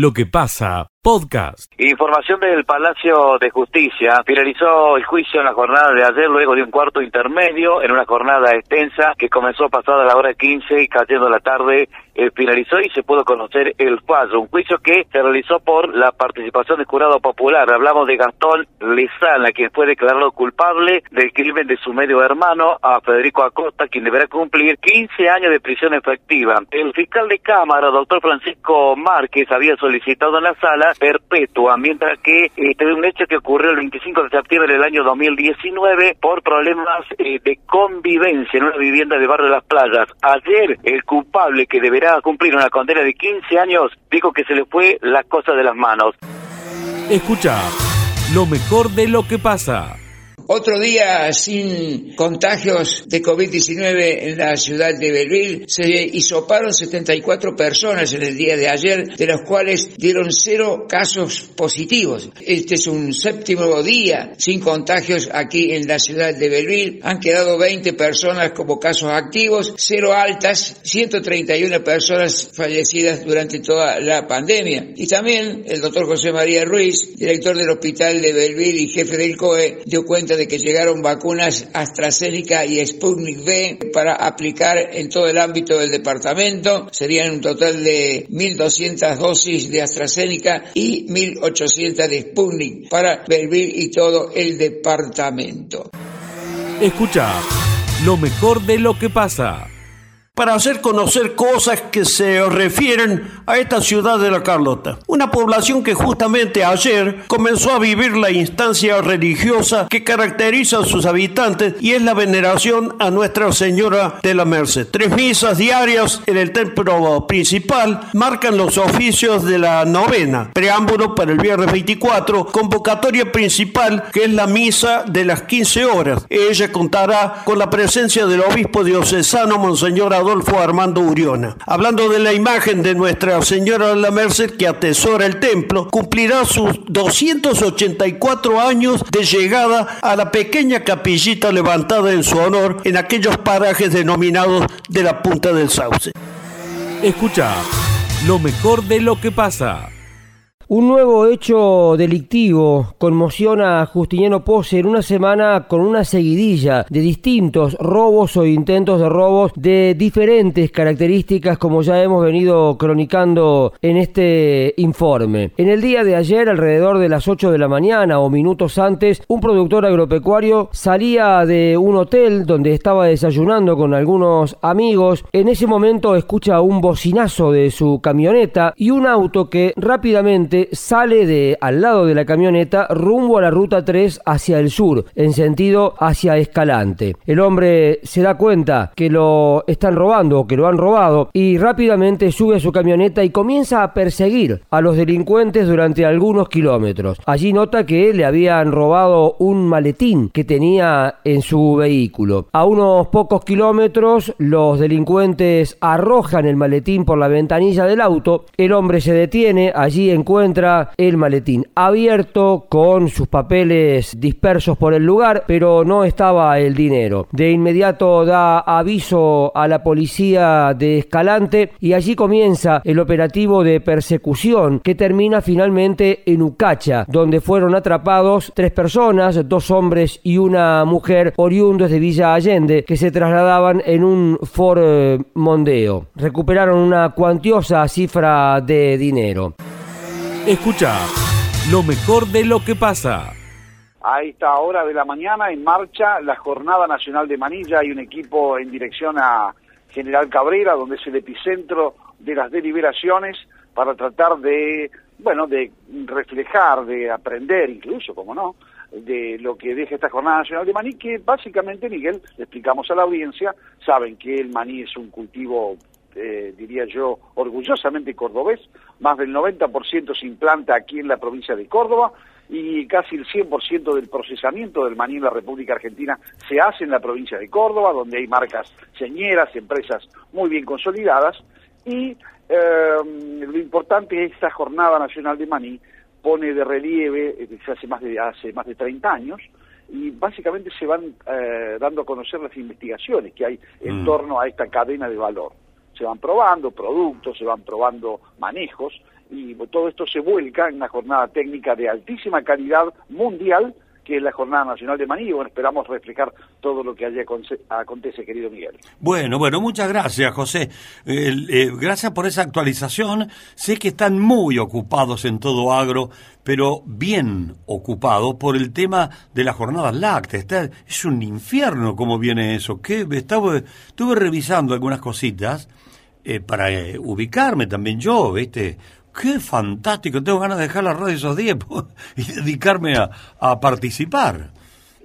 lo que pasa Podcast. Información del Palacio de Justicia. Finalizó el juicio en la jornada de ayer luego de un cuarto intermedio en una jornada extensa que comenzó pasada la hora 15 y cayendo la tarde eh, finalizó y se pudo conocer el fallo. Un juicio que se realizó por la participación del jurado popular. Hablamos de Gastón Lezana, quien fue declarado culpable del crimen de su medio hermano, a Federico Acosta, quien deberá cumplir 15 años de prisión efectiva. El fiscal de Cámara, doctor Francisco Márquez, había solicitado en la sala perpetua, mientras que este es un hecho que ocurrió el 25 de septiembre del año 2019 por problemas eh, de convivencia en una vivienda de Barrio de las Playas. Ayer el culpable que deberá cumplir una condena de 15 años dijo que se le fue la cosa de las manos. Escucha lo mejor de lo que pasa. Otro día sin contagios de COVID-19 en la ciudad de Belleville. Se hisoparon 74 personas en el día de ayer, de los cuales dieron cero casos positivos. Este es un séptimo día sin contagios aquí en la ciudad de Belleville. Han quedado 20 personas como casos activos, cero altas, 131 personas fallecidas durante toda la pandemia. Y también el doctor José María Ruiz, director del hospital de Belleville y jefe del COE, dio cuenta de de que llegaron vacunas AstraZeneca y Sputnik V para aplicar en todo el ámbito del departamento. Serían un total de 1.200 dosis de AstraZeneca y 1.800 de Sputnik para Belville y todo el departamento. Escucha lo mejor de lo que pasa para hacer conocer cosas que se refieren a esta ciudad de la Carlota. Una población que justamente ayer comenzó a vivir la instancia religiosa que caracteriza a sus habitantes y es la veneración a Nuestra Señora de la Merced. Tres misas diarias en el templo principal marcan los oficios de la novena, preámbulo para el viernes 24, convocatoria principal que es la misa de las 15 horas. Ella contará con la presencia del obispo diocesano Monseñor Adolfo Armando Uriona. Hablando de la imagen de Nuestra Señora de la Merced que atesora el templo, cumplirá sus 284 años de llegada a la pequeña capillita levantada en su honor en aquellos parajes denominados de la Punta del Sauce. Escucha lo mejor de lo que pasa. Un nuevo hecho delictivo conmociona a Justiniano Pose en una semana con una seguidilla de distintos robos o intentos de robos de diferentes características como ya hemos venido cronicando en este informe. En el día de ayer, alrededor de las 8 de la mañana o minutos antes, un productor agropecuario salía de un hotel donde estaba desayunando con algunos amigos. En ese momento escucha un bocinazo de su camioneta y un auto que rápidamente sale de al lado de la camioneta rumbo a la ruta 3 hacia el sur, en sentido hacia Escalante. El hombre se da cuenta que lo están robando o que lo han robado y rápidamente sube a su camioneta y comienza a perseguir a los delincuentes durante algunos kilómetros. Allí nota que le habían robado un maletín que tenía en su vehículo. A unos pocos kilómetros los delincuentes arrojan el maletín por la ventanilla del auto. El hombre se detiene, allí encuentra encuentra el maletín abierto con sus papeles dispersos por el lugar, pero no estaba el dinero. De inmediato da aviso a la policía de Escalante y allí comienza el operativo de persecución que termina finalmente en Ucacha, donde fueron atrapados tres personas, dos hombres y una mujer oriundos de Villa Allende que se trasladaban en un Ford eh, Mondeo. Recuperaron una cuantiosa cifra de dinero. Escucha lo mejor de lo que pasa. A esta hora de la mañana en marcha la Jornada Nacional de Manilla. Hay un equipo en dirección a General Cabrera, donde es el epicentro de las deliberaciones para tratar de, bueno, de reflejar, de aprender incluso, como no, de lo que deja esta Jornada Nacional de Maní, que básicamente, Miguel, le explicamos a la audiencia, saben que el maní es un cultivo eh, diría yo, orgullosamente cordobés, más del 90% se implanta aquí en la provincia de Córdoba y casi el 100% del procesamiento del maní en la República Argentina se hace en la provincia de Córdoba, donde hay marcas señeras, empresas muy bien consolidadas y eh, lo importante es esta Jornada Nacional de Maní pone de relieve, eh, se hace más de, hace más de 30 años, y básicamente se van dando a conocer las investigaciones que hay en mm. torno a esta cadena de valor se van probando productos, se van probando manejos y todo esto se vuelca en una jornada técnica de altísima calidad mundial que es la Jornada Nacional de Maní. Bueno, esperamos reflejar todo lo que allí acontece, querido Miguel. Bueno, bueno, muchas gracias, José. Eh, gracias por esa actualización. Sé que están muy ocupados en todo agro, pero bien ocupados por el tema de la jornada láctea. es un infierno cómo viene eso. Que estaba, estuve revisando algunas cositas eh, para eh, ubicarme también yo, ¿viste? qué fantástico, tengo ganas de dejar la radio esos días y dedicarme a, participar.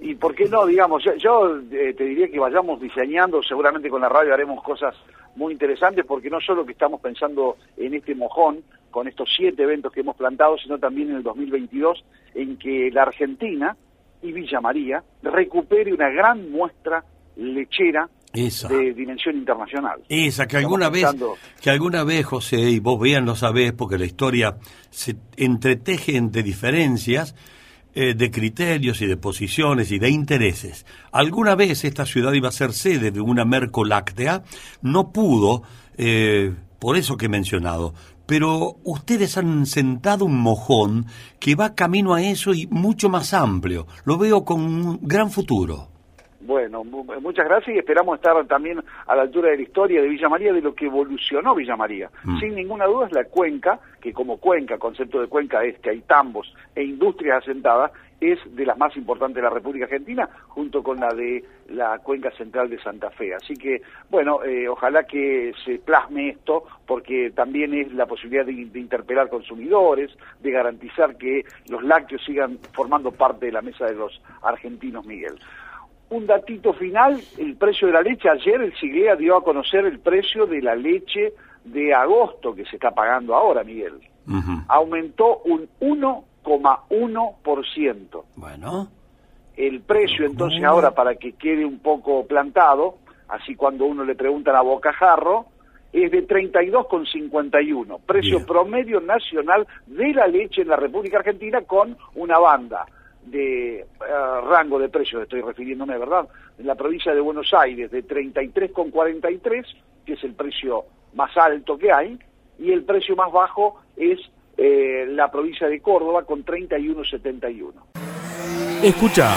Y por qué no, digamos, yo, eh, te diría que vayamos diseñando, seguramente con la radio haremos cosas muy interesantes, porque no solo que estamos pensando en este mojón, con estos siete eventos que hemos plantado, sino también en el 2022, en que la Argentina y Villa María recupere una gran muestra lechera de dimensión internacional. Esa, que alguna vez, que alguna vez, José, y vos vean lo sabés, porque la historia se entreteje entre diferencias eh, de criterios y de posiciones y de intereses. Alguna vez esta ciudad iba a ser sede de una mercoláctea, no pudo, eh, por eso que he mencionado, pero ustedes han sentado un mojón que va camino a eso y mucho más amplio. Lo veo con un gran futuro. Bueno, muchas gracias y esperamos estar también a la altura de la historia de Villa María, de lo que evolucionó Villa María. Mm. Sin ninguna duda es la cuenca, que como cuenca, concepto de cuenca es que hay tambos e industrias asentadas, es de las más importantes de la República Argentina, junto con la de la cuenca central de Santa Fe. Así que, bueno, eh, ojalá que se plasme esto, porque también es la posibilidad de, de, interpelar consumidores, de garantizar que los lácteos sigan formando parte de la mesa de los argentinos, Miguel. Un datito final, el precio de la leche. Ayer el Siglea dio a conocer el precio de la leche de agosto que se está pagando ahora, Miguel. Aumentó un 1,1%. Bueno. El precio, entonces, ahora para que quede un poco plantado, así cuando uno le pregunta a bocajarro, es de 32,51. Precio promedio nacional de la leche en la República Argentina con una banda de eh, rango de precios, estoy refiriéndome, ¿verdad? En la provincia de Buenos Aires de 33,43, que es el precio más alto que hay, y el precio más bajo es eh, la provincia de Córdoba con 31,71. Escucha,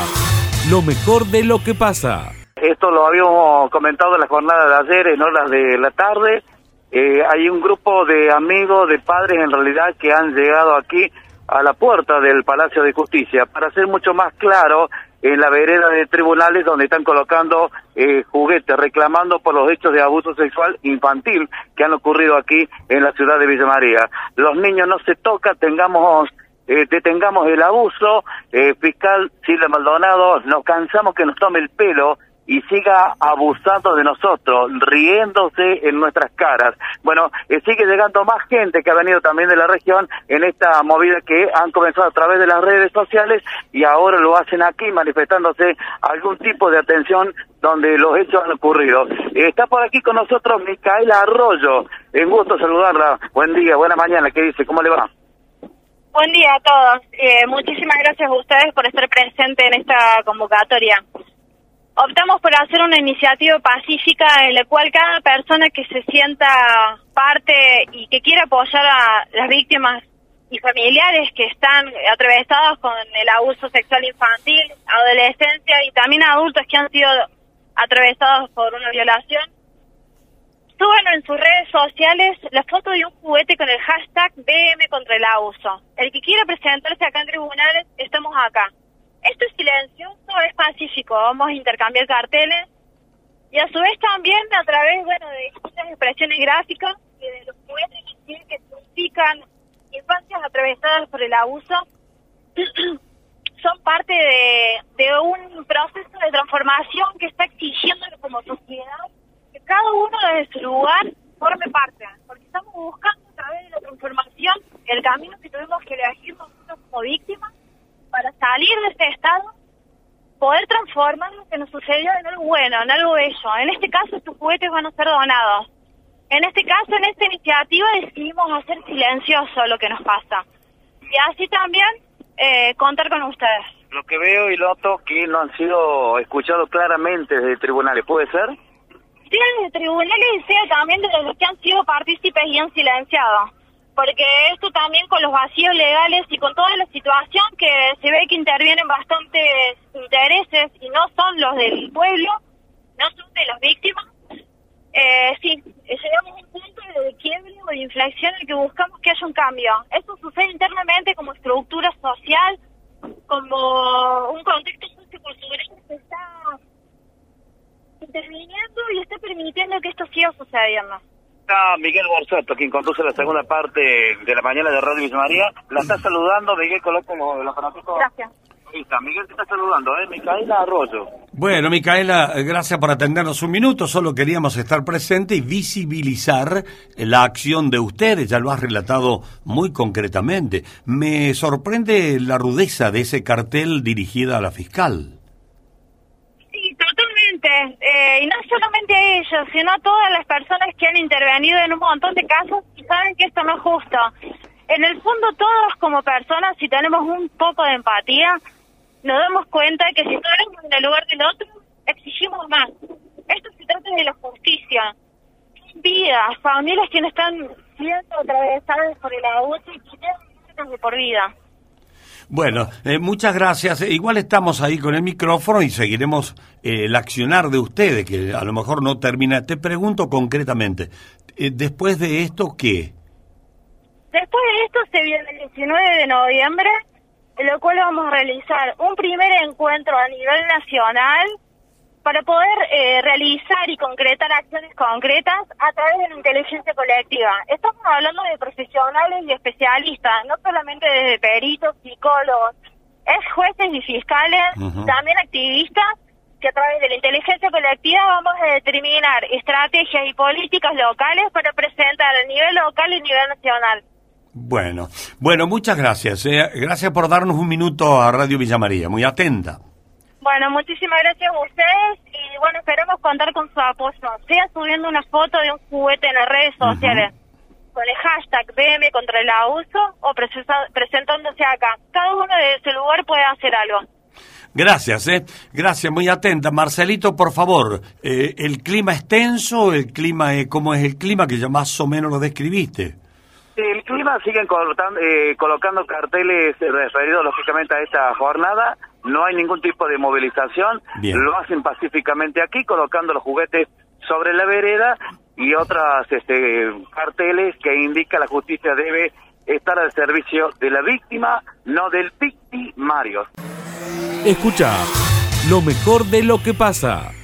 lo mejor de lo que pasa. Esto lo habíamos comentado en la jornada de ayer, en horas de la tarde. Eh, hay un grupo de amigos, de padres en realidad, que han llegado aquí a la puerta del Palacio de Justicia para ser mucho más claro en la vereda de tribunales donde están colocando eh, juguetes, reclamando por los hechos de abuso sexual infantil que han ocurrido aquí en la ciudad de Villa María. Los niños no se tocan, tengamos eh, detengamos el abuso, eh, fiscal Silvia Maldonado, nos cansamos que nos tome el pelo y siga abusando de nosotros, riéndose en nuestras caras. Bueno, eh, sigue llegando más gente que ha venido también de la región en esta movida que han comenzado a través de las redes sociales y ahora lo hacen aquí manifestándose algún tipo de atención donde los hechos han ocurrido. está por aquí con nosotros Micaela Arroyo. En gusto saludarla. Buen día, buena mañana. ¿Qué dice? ¿Cómo le va? Buen día a todos. Eh, muchísimas gracias a ustedes por estar presentes en esta convocatoria optamos por hacer una iniciativa pacífica en la cual cada persona que se sienta parte y que quiera apoyar a las víctimas y familiares que están atravesados con el abuso sexual infantil, adolescencia y también adultos que han sido atravesados por una violación, suben en sus redes sociales la foto de un juguete con el hashtag BM contra el abuso. El que quiera presentarse acá en tribunales, estamos acá. Esto es silencioso, es pacífico, vamos a intercambiar carteles. Y a su vez también a través bueno de distintas expresiones gráficas y de los juguetes que significan infancias atravesadas por el abuso son parte de, un proceso de transformación que está exigiendo como sociedad que cada uno desde su lugar forme parte, porque estamos buscando a través de la transformación el camino que tuvimos que elegir nosotros como víctimas para salir de este estado, poder transformar lo que nos sucedió en algo bueno, en algo bello. En este caso, estos juguetes van a ser donados. En este caso, en esta iniciativa, decidimos hacer silencioso lo que nos pasa. Y así también eh, contar con ustedes. Lo que veo y noto que no han sido escuchados claramente desde tribunales, ¿puede ser? Sí, desde tribunales y sea también de los que han sido partícipes y han silenciado porque esto también con los vacíos legales y con toda la situación que se ve que intervienen bastantes intereses y no son los del pueblo, no son de las víctimas, eh, sí, llegamos a un punto de quiebre o de inflexión en el que buscamos que haya un cambio. Eso sucede internamente como estructura social, como un contexto sociocultural que está interviniendo y está permitiendo que esto siga sucediendo está Miguel Borsato, quien conduce la segunda parte de la mañana de Radio Villa María. La está saludando Miguel, coloca los, los Gracias. Ahí está, Miguel te está saludando, ¿eh? Micaela Arroyo. Bueno, Micaela, gracias por atendernos un minuto. Solo queríamos estar presentes y visibilizar la acción de ustedes. Ya lo has relatado muy concretamente. Me sorprende la rudeza de ese cartel dirigida a la fiscal. Eh, y no solamente a ellos, sino a todas las personas que han intervenido en un montón de casos y saben que esto no es justo. En el fondo todos como personas, si tenemos un poco de empatía, nos damos cuenta que si estamos en el lugar del otro, exigimos más. Esto se trata de la justicia. Vidas, familias que no están siendo atravesadas por el abuso y que tienen por vida. Bueno, eh, muchas gracias. Eh, igual estamos ahí con el micrófono y seguiremos eh, el accionar de ustedes, que a lo mejor no termina. Te pregunto concretamente, después de esto, ¿qué? Después de esto se viene el 19 de noviembre, lo cual vamos a realizar un primer encuentro a nivel nacional para poder eh, realizar y concretar acciones concretas a través de la inteligencia colectiva. Estamos hablando de profesionales y especialistas, no solamente de peritos, psicólogos, es jueces y fiscales, también activistas, que a través de la inteligencia colectiva vamos a determinar estrategias y políticas locales para presentar a nivel local y a nivel nacional. Bueno, bueno, muchas gracias. Eh. Gracias por darnos un minuto a Radio Villa María. Muy atenta. Bueno, muchísimas gracias a ustedes y bueno, esperamos contar con su apoyo. Sea subiendo una foto de un juguete en las redes sociales con el hashtag BM contra el abuso o presentándose acá. Cada uno de ese lugar puede hacer algo. Gracias, ¿eh? Gracias, muy atenta. Marcelito, por favor, eh, ¿el clima es tenso? ¿El clima, eh, cómo es el clima que ya más o menos lo describiste? Siguen colocando, eh, colocando carteles referidos lógicamente a esta jornada no hay ningún tipo de movilización, lo hacen pacíficamente aquí, colocando los juguetes sobre la vereda y otras este, carteles que indica la justicia debe estar al servicio de la víctima, no del victimario. Escucha lo mejor de lo que pasa.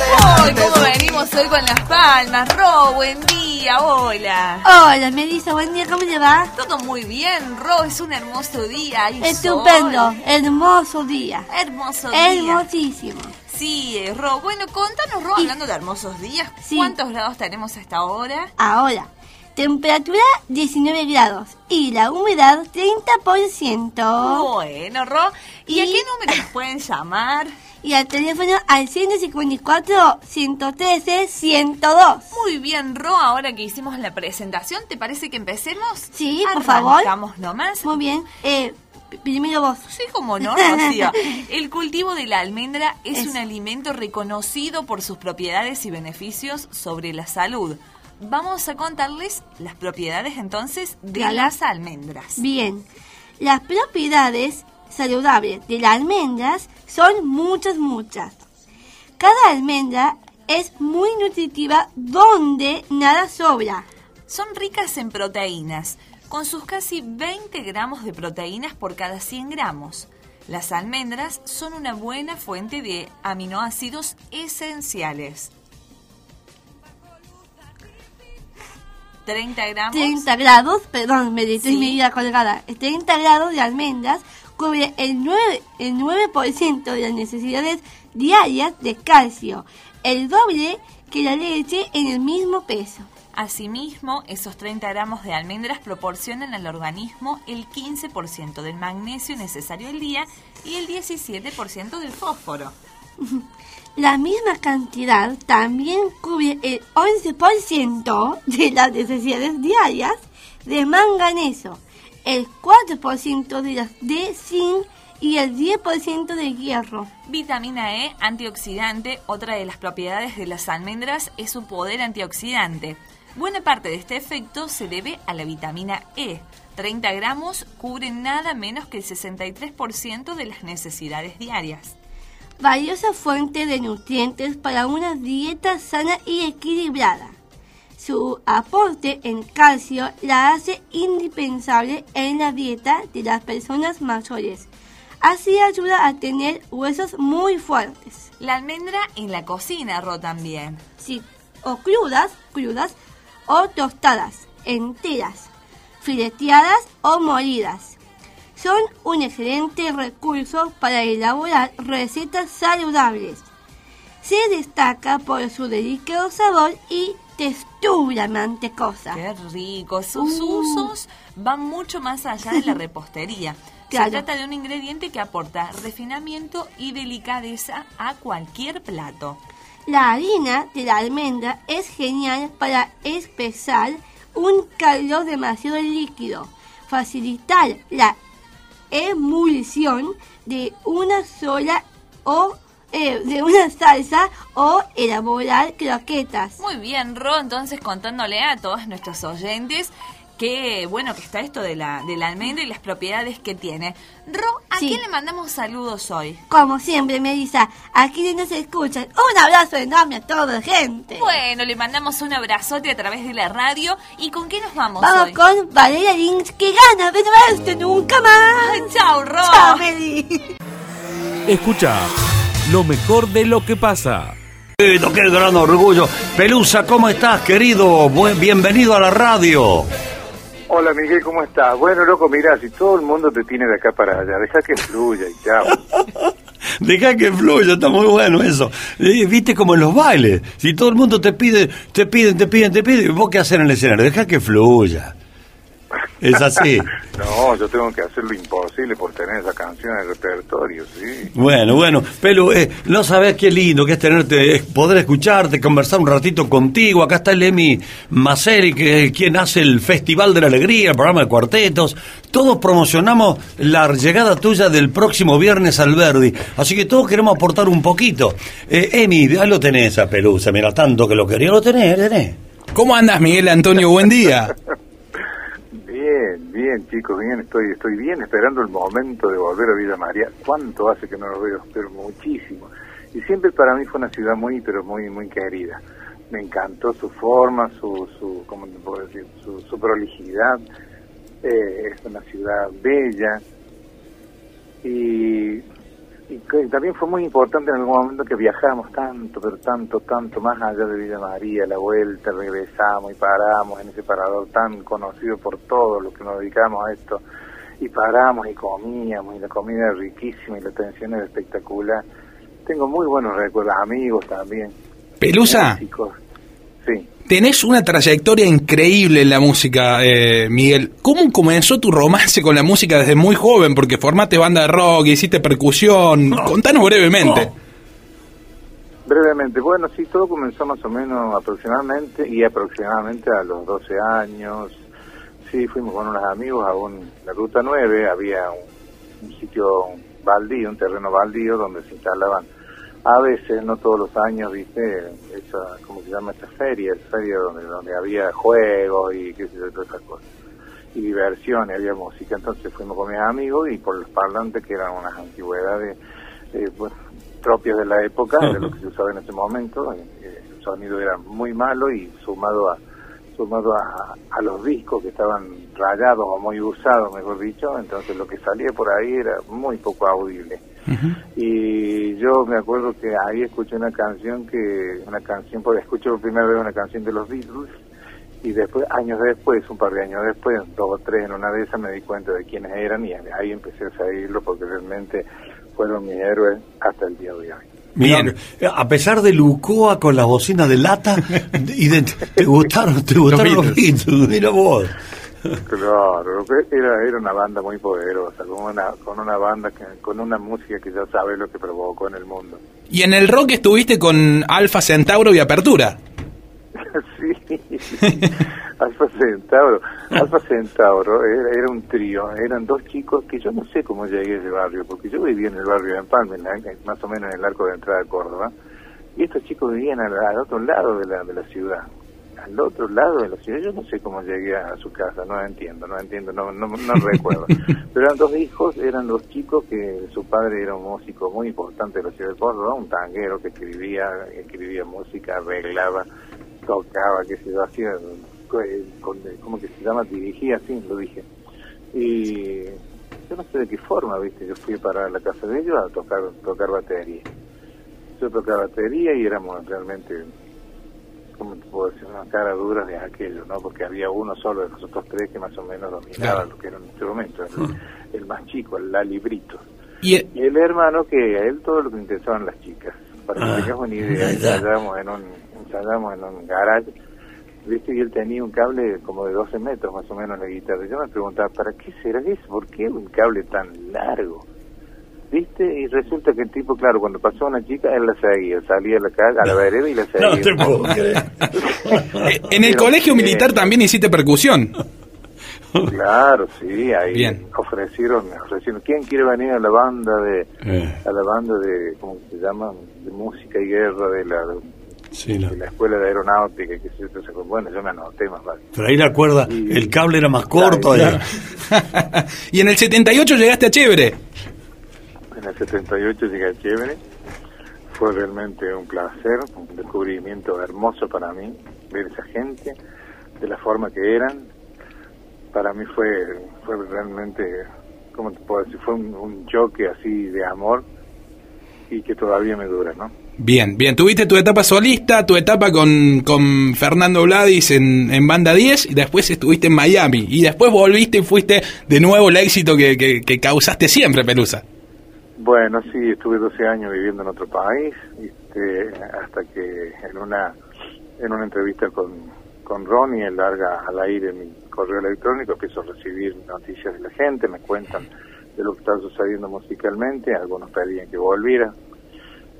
Hoy, ¿cómo venimos hoy con las palmas? Ro, buen día, hola. Hola, Melissa, buen día, ¿cómo te va? Todo muy bien, Ro, es un hermoso día. Estupendo, hermoso día. Hermoso día. Hermosísimo. Sí, eh, Ro, bueno, contanos, Ro, hablando de hermosos días, ¿cuántos grados tenemos hasta ahora? Ahora, temperatura 19 grados y la humedad 30%. Bueno, Ro, ¿y, a qué número pueden llamar? Y al teléfono al 154-113-102. Muy bien, Ro, ahora que hicimos la presentación, ¿te parece que empecemos? Sí, por favor. Vamos nomás. Muy bien. Eh, primero vos. Sí, como no, Rocío. El cultivo de la almendra es, un alimento reconocido por sus propiedades y beneficios sobre la salud. Vamos a contarles las propiedades entonces de las almendras. Bien. Las propiedades saludables de las almendras son muchas, muchas. Cada almendra es muy nutritiva donde nada sobra. Son ricas en proteínas, con sus casi 20 gramos de proteínas por cada 100 gramos. Las almendras son una buena fuente de aminoácidos esenciales. 30 gramos. 30 grados, perdón, me estoy medida colgada. 30 grados de almendras cubre el 9%, el 9 de las necesidades diarias de calcio, el doble que la leche en el mismo peso. Asimismo, esos 30 gramos de almendras proporcionan al organismo el 15% del magnesio necesario al día y el 17% del fósforo. La misma cantidad también cubre el 11% de las necesidades diarias de manganeso, el 4% de, de zinc y el 10% de hierro. Vitamina E, antioxidante, otra de las propiedades de las almendras es su poder antioxidante. Buena parte de este efecto se debe a la vitamina E. 30 gramos cubren nada menos que el 63% de las necesidades diarias. Valiosa fuente de nutrientes para una dieta sana y equilibrada. Su aporte en calcio la hace indispensable en la dieta de las personas mayores. Así ayuda a tener huesos muy fuertes. La almendra en la cocina, Ro, también. Sí, o crudas, crudas, o tostadas, enteras, fileteadas o molidas. Son un excelente recurso para elaborar recetas saludables. Se destaca por su delicado sabor y textura mantecosa. Qué rico. Sus Uh. usos van mucho más allá de la repostería. Claro. Se trata de un ingrediente que aporta refinamiento y delicadeza a cualquier plato. La harina de la almendra es genial para espesar un caldo demasiado líquido, facilitar la emulsión de una sola o eh, de una salsa o elaborar croquetas. Muy bien, Ro, entonces contándole a todos nuestros oyentes que bueno que está esto de la, de la almendra y las propiedades que tiene. Ro, ¿a Sí. quién le mandamos saludos hoy? Como siempre, Melissa, a quienes nos escuchan, un abrazo enorme a toda gente. Bueno, le mandamos un abrazote a través de la radio. ¿Y con qué nos vamos, Vamos hoy? con Valeria Lynch, que gana de no verte nunca más. Chao, Ro. Chao, Meli. Escucha lo mejor de lo que pasa. Qué gran orgullo. Pelusa, ¿cómo estás, querido? Buen- bienvenido a la radio. Hola Miguel, ¿cómo estás? Bueno, loco, mirá, si todo el mundo te tiene de acá para allá, deja que fluya y chao. Deja que fluya, está muy bueno eso. Eh, Viste como en los bailes. Si todo el mundo te pide, te piden, te piden, te piden, ¿vos qué hacer en el escenario? Deja que fluya. Es así. No, yo tengo que hacer lo imposible por tener esa canción en el repertorio, sí. Bueno, bueno, Pelu, eh, no sabes qué lindo que es tenerte, es poder escucharte, conversar un ratito contigo. Acá está el Emi Maceri, que es quien hace el Festival de la Alegría, el programa de cuartetos. Todos promocionamos la llegada tuya del próximo viernes al Verdi. Así que todos queremos aportar un poquito. Eh, Emi, ahí lo tenés a Pelusa, mira, tanto que lo quería, lo tenés, tenés. ¿Cómo andas, Miguel Antonio? Buen día. Bien, chicos, bien, estoy estoy bien esperando el momento de volver a Villa María. ¿Cuánto hace que no lo veo? Pero muchísimo. Y siempre para mí fue una ciudad muy, pero muy, muy querida. Me encantó su forma, su, su ¿cómo te puedo decir? Su, su prolijidad. Eh, es una ciudad bella. Y, y que también fue muy importante en algún momento que viajamos tanto, pero tanto, tanto más allá de Villa María, la vuelta, regresamos y paramos en ese parador tan conocido por todos los que nos dedicamos a esto, y paramos y comíamos, y la comida era riquísima y la atención era espectacular. Tengo muy buenos recuerdos, amigos también. Pelusa, músicos. Sí. Tenés una trayectoria increíble en la música, eh, Miguel. ¿Cómo comenzó tu romance con la música desde muy joven? Porque formaste banda de rock, hiciste percusión. Contanos brevemente. Brevemente, bueno, sí, todo comenzó más o menos aproximadamente, y aproximadamente a los 12 años. Sí, fuimos con unos amigos a un, la Ruta 9, había un, un sitio baldío, un terreno baldío, donde se instalaban a veces, no todos los años, viste, esa, ¿cómo se llama? Esa feria, esa feria donde, donde había juegos y qué sé yo, todas esas cosas. Y diversión, había música. Entonces fuimos con mis amigos y por los parlantes, que eran unas antigüedades pues, propias de la época, de lo que se usaba en ese momento, eh, el sonido era muy malo y sumado a sumado a, a los discos que estaban rayados o muy usados, mejor dicho, entonces lo que salía por ahí era muy poco audible. Y yo me acuerdo que ahí escuché una canción que, una canción, porque escuché por primera vez una canción de los Beatles, y después, años después, un par de años después, dos o tres en una de esas me di cuenta de quiénes eran y ahí empecé a seguirlo porque realmente fueron mis héroes hasta el día de hoy. Bien. A pesar de Lucoa con las bocinas de lata, y de- te gustaron, te gustaron los Beatles, mira vos. Claro, era, era una banda muy poderosa, con una, con una banda, que, con una música que ya sabe lo que provocó en el mundo. Y en el rock estuviste con Alfa Centauro y Apertura. Alfa Centauro. Alfa Centauro era, era un trío, eran dos chicos que yo no sé cómo llegué a ese barrio, porque yo vivía en el barrio de Empalme, más o menos en el arco de entrada de Córdoba, y estos chicos vivían al, al otro lado de la, de la ciudad, al otro lado de la ciudad. Yo no sé cómo llegué a su casa, no entiendo, no entiendo, no, no, no recuerdo. Pero eran dos hijos, eran los chicos que su padre era un músico muy importante de la ciudad de Córdoba, un tanguero que escribía, escribía música, arreglaba, tocaba, que se hacía, con, ¿cómo que se llama? Dirigía, así lo dije. Y yo no sé de qué forma, viste, yo fui para la casa de ellos a tocar, tocar batería. Yo tocaba batería y éramos realmente como te puedo decir, una cara dura de aquello, ¿no? Porque había uno solo de nosotros tres que más o menos dominaba lo que era en este momento, el, más chico, el Lalibrito. ¿Y el... hermano que a él todo lo que interesaban las chicas. Para que ah, tengamos una idea, ensayábamos en un, ensayábamos en un garage, viste, y él tenía un cable como de 12 metros más o menos en la guitarra. Yo me preguntaba, ¿para qué será eso? ¿Por qué un cable tan largo? ¿viste? Y resulta que el tipo, claro, cuando pasó una chica, él la seguía, salía a la calle, a la vereda y la seguía. No eh, en el colegio militar también hiciste percusión. Claro, sí, ahí ofrecieron, ofrecieron, ¿quién quiere venir a la banda de, eh. a la banda de, ¿cómo se llama? De música y guerra de la, de la escuela de aeronáutica, que se, bueno, yo me anoté más vale. Pero ahí la cuerda, el cable era más corto. y en el 78 llegaste a Chévere en el 78 llegué a Chévere. Fue realmente un placer, un descubrimiento hermoso para mí, ver esa gente de la forma que eran. Para mí fue, fue realmente, ¿cómo te puedo decir? Fue un, choque así de amor y que todavía me dura, ¿no? Bien, bien. Tuviste tu etapa solista, tu etapa con, con Fernando Vladis en, en, Banda 10 y después estuviste en Miami. Y después volviste y fuiste de nuevo el éxito que, que, que causaste siempre, Pelusa. Bueno, sí, estuve 12 años viviendo en otro país, este, hasta que en una en una entrevista con, con Ronnie, él larga al aire mi correo electrónico, empiezo a recibir noticias de la gente, me cuentan de lo que está sucediendo musicalmente, algunos pedían que volviera.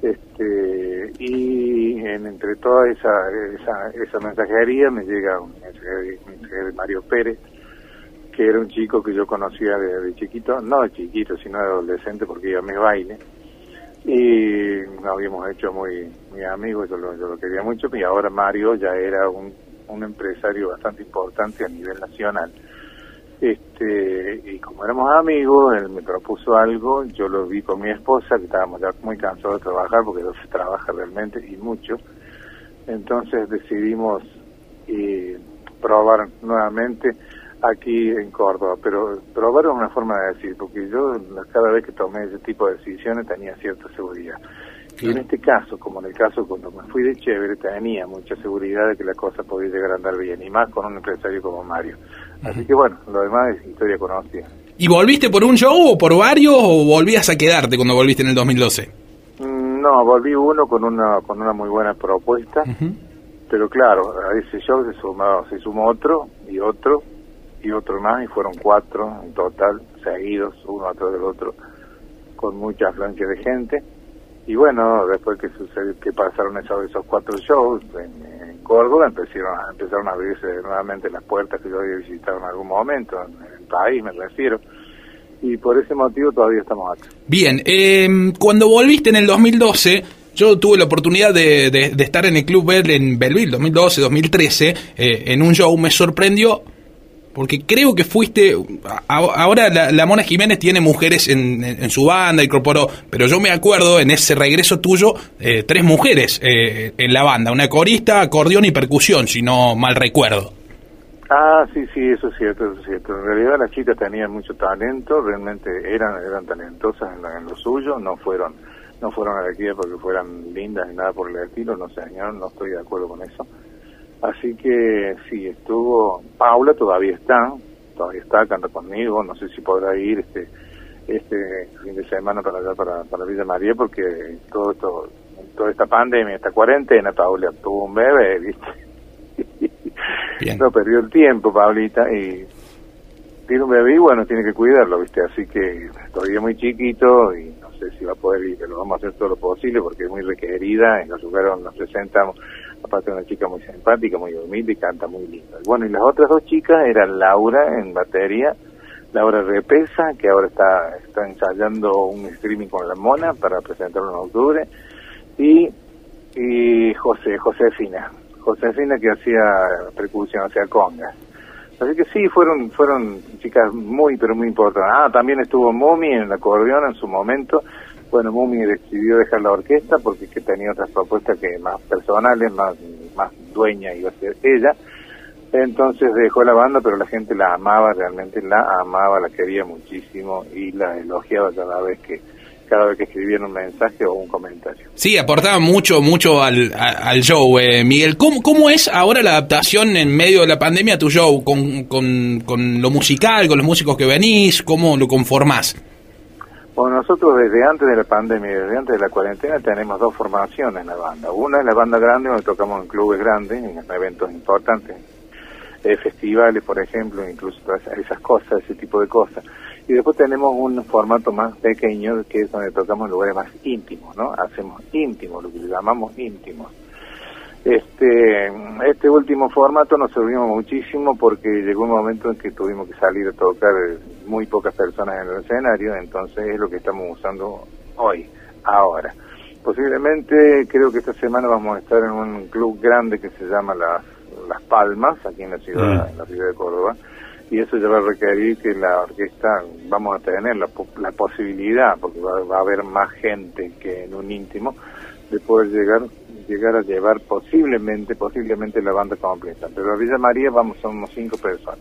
Este, y en, entre toda esa, esa, esa mensajería me llega un mensaje de Mario Pérez, que era un chico que yo conocía de, chiquito, no de chiquito, sino de adolescente porque iba a mis bailes. Y nos habíamos hecho muy, muy amigos, yo lo, yo lo quería mucho, y ahora Mario ya era un, un empresario bastante importante a nivel nacional. Este, y como éramos amigos, él me propuso algo, yo lo vi con mi esposa, que estábamos ya muy cansados de trabajar, porque no se trabaja realmente y mucho. Entonces decidimos eh, probar nuevamente aquí en Córdoba, pero probar es una forma de decir, porque yo cada vez que tomé ese tipo de decisiones tenía cierta seguridad. Y en este caso, como en el caso cuando me fui de Chévere, tenía mucha seguridad de que la cosa podía llegar a andar bien, y más con un empresario como Mario. Así que bueno, lo demás es historia conocida. ¿Y volviste por un show o por varios o volvías a quedarte cuando volviste en el 2012? Mm, no, volví uno con una con una muy buena propuesta, pero claro, a ese show se sumó, se sumó otro y otro y otro más, y fueron cuatro en total, seguidos, uno atrás del otro, con mucha afluencia de gente. Y bueno, después que sucedió, que pasaron esos, esos cuatro shows en, Córdoba, empezaron a, empezaron a abrirse nuevamente las puertas que yo había visitado en algún momento, en el país me refiero. Y por ese motivo todavía estamos acá. Bien, eh, cuando volviste en el 2012, yo tuve la oportunidad de, de, estar en el Club Bell en Belleville, 2012-2013, eh, en un show, me sorprendió porque creo que fuiste. Ahora la, Mona Jiménez tiene mujeres en, su banda, incorporó. Pero yo me acuerdo en ese regreso tuyo, eh, tres mujeres eh, en la banda: una corista, acordeón y percusión, si no mal recuerdo. Ah, sí, sí, eso es cierto, eso es cierto. En realidad las chicas tenían mucho talento, realmente eran eran talentosas en, lo suyo, no fueron no fueron a la porque fueran lindas ni nada por el estilo, no sé, no estoy de acuerdo con eso Así que sí, estuvo, Paula todavía está, todavía está, canta conmigo, no sé si podrá ir este este fin de semana para allá, para, para Villa María, porque todo esto, toda esta pandemia, esta cuarentena, Paula tuvo un bebé, ¿viste? no perdió el tiempo, Paulita, y tiene un bebé y bueno, tiene que cuidarlo, ¿viste? Así que todavía muy chiquito y no sé si va a poder ir, pero vamos a hacer todo lo posible porque es muy requerida, en los lugares donde nos presentamos aparte una chica muy simpática, muy humilde y canta muy lindo. Bueno, y las otras dos chicas eran Laura en batería, Laura Repesa, que ahora está, está ensayando un streaming con la Mona para presentarlo en octubre, y, y José, Josefina, Josefina que hacía percusión, hacía congas. Así que sí, fueron fueron chicas muy, pero muy importantes. Ah, también estuvo Mumi en el acordeón en su momento. Bueno, Mumi decidió dejar la orquesta porque que tenía otras propuestas que más personales, más, más dueña iba a ser ella. Entonces dejó la banda, pero la gente la amaba, realmente la amaba, la quería muchísimo y la elogiaba cada vez que cada vez que escribían un mensaje o un comentario. Sí, aportaba mucho, mucho al, al show. eh, Miguel, ¿Cómo, ¿cómo es ahora la adaptación en medio de la pandemia a tu show? ¿Con, con, con lo musical, con los músicos que venís? ¿Cómo lo conformás? Bueno, nosotros desde antes de la pandemia desde antes de la cuarentena tenemos dos formaciones en la banda. Una es la banda grande, donde tocamos en clubes grandes, en eventos importantes, eh, festivales, por ejemplo, incluso todas esas cosas, ese tipo de cosas. Y después tenemos un formato más pequeño, que es donde tocamos en lugares más íntimos, ¿no? Hacemos íntimos, lo que llamamos íntimos. Este, este último formato nos sirvió muchísimo porque llegó un momento en que tuvimos que salir a tocar muy pocas personas en el escenario, entonces es lo que estamos usando hoy, ahora. Posiblemente creo que esta semana vamos a estar en un club grande que se llama Las, Las Palmas, aquí en la ciudad, en la ciudad de Córdoba, y eso ya va a requerir que la orquesta vamos a tener la, la posibilidad, porque va, va a haber más gente que en un íntimo, de poder llegar llegar a llevar posiblemente posiblemente la banda completa. Pero a Villa María vamos somos cinco personas.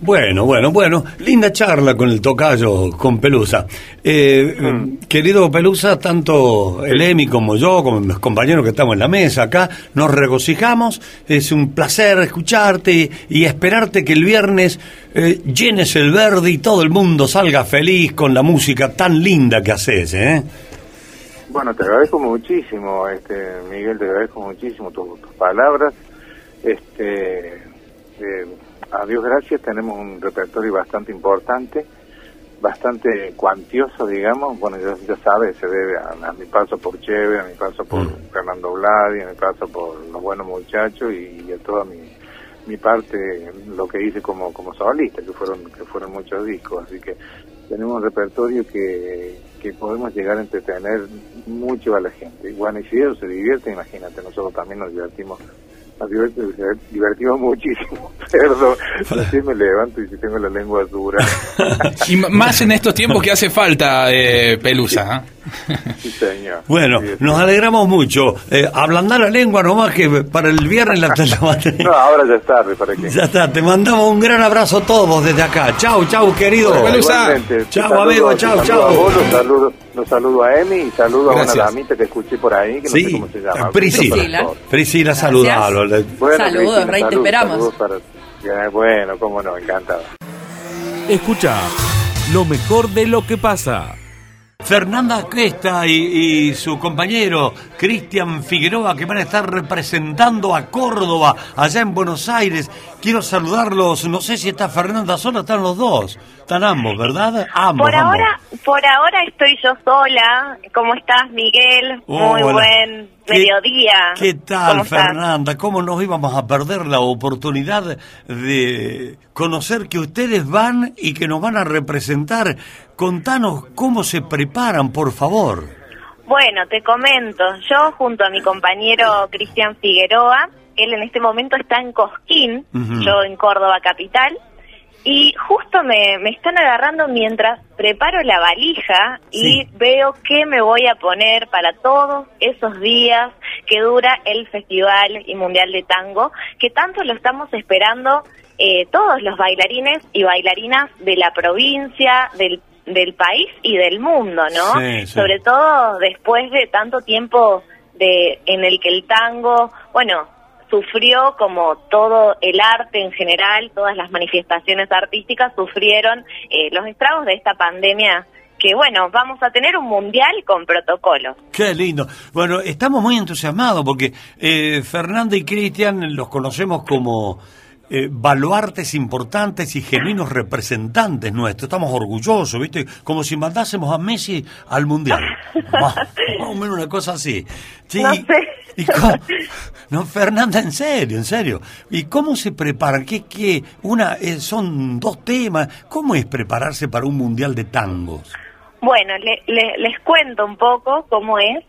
Bueno, bueno, bueno. Linda charla con el tocayo, con Pelusa. Eh, Mm. Querido Pelusa, tanto el Emi como yo, como los compañeros que estamos en la mesa acá, nos regocijamos. Es un placer escucharte y esperarte que el viernes eh, llenes el verde y todo el mundo salga feliz con la música tan linda que haces, ¿eh? Bueno, te agradezco muchísimo, este Miguel, te agradezco muchísimo tus, tus palabras. Este, eh, a Dios gracias, tenemos un repertorio bastante importante, bastante cuantioso, digamos. Bueno, ya, ya sabes, se debe a, a mi paso por Cheve, a mi paso por Fernando Vladi, a mi paso por Los Buenos Muchachos y, y a toda mi, mi parte, lo que hice como, como solista, que fueron, que fueron muchos discos. Así que tenemos un repertorio que, que podemos llegar a entretener mucho a la gente. Bueno, y si ellos se divierten, imagínate, nosotros también nos divertimos, nos divertimos, muchísimo. Perdón, así me levanto y si tengo la lengua dura. Y más en estos tiempos que hace falta, eh, Pelusa. ¿ah? Sí, señor. Bueno, nos alegramos mucho. Eh, ablandar la lengua nomás que para el viernes la, la- No, ahora ya es tarde, ¿para qué? Ya está, te mandamos un gran abrazo a todos desde acá. Chau, chau, querido. Te Chau, saludo- amigo, chau, saludo a chau. vos, los saludo, los saludo a Emi y saludo a una damita que escuché por ahí, que no sé cómo se llama. Priscila. Priscila. Priscila, saludalo. Bueno, Saludos, Rey, te esperamos. saludos para- Ya, Bueno, cómo no, encantado. Escucha lo mejor de lo que pasa. Fernanda Cuesta y, y su compañero Cristian Figueroa que van a estar representando a Córdoba allá en Buenos Aires. Quiero saludarlos, no sé si está Fernanda sola, están los dos. Están ambos, ¿verdad? Ambos. Por ambos. ahora, por ahora estoy yo sola. ¿Cómo estás, Miguel? Muy Hola. buen ¿Qué- mediodía. ¿Qué tal. Fernanda? ¿Cómo nos íbamos a perder la oportunidad de conocer que ustedes van y que nos van a representar? Contanos cómo se preparan, por favor. Bueno, te comento. Yo, junto a mi compañero Cristian Figueroa, él en este momento está en Cosquín, yo en Córdoba Capital, y justo me, me están agarrando mientras preparo la valija y veo qué me voy a poner para todos esos días que dura el Festival y Mundial de Tango, que tanto lo estamos esperando eh, todos los bailarines y bailarinas de la provincia, del, del país y del mundo, ¿no? Sí, sí. Sobre todo después de tanto tiempo de en el que el tango, bueno, sufrió como todo el arte en general, todas las manifestaciones artísticas sufrieron eh, los estragos de esta pandemia que bueno, vamos a tener un mundial con protocolo. Qué lindo. Bueno, estamos muy entusiasmados porque eh, Fernanda y Cristian los conocemos como eh, baluartes importantes y genuinos representantes nuestros. Estamos orgullosos, ¿viste? Como si mandásemos a Messi al Mundial. más, más o menos una cosa así. Sí, No sé. ¿y cómo? No, Fernanda, en serio, en serio. ¿Y cómo se preparan? ¿Qué, qué? Una, eh, son dos temas. ¿Cómo es prepararse para un Mundial de tangos? Bueno, le- le- les cuento un poco cómo es.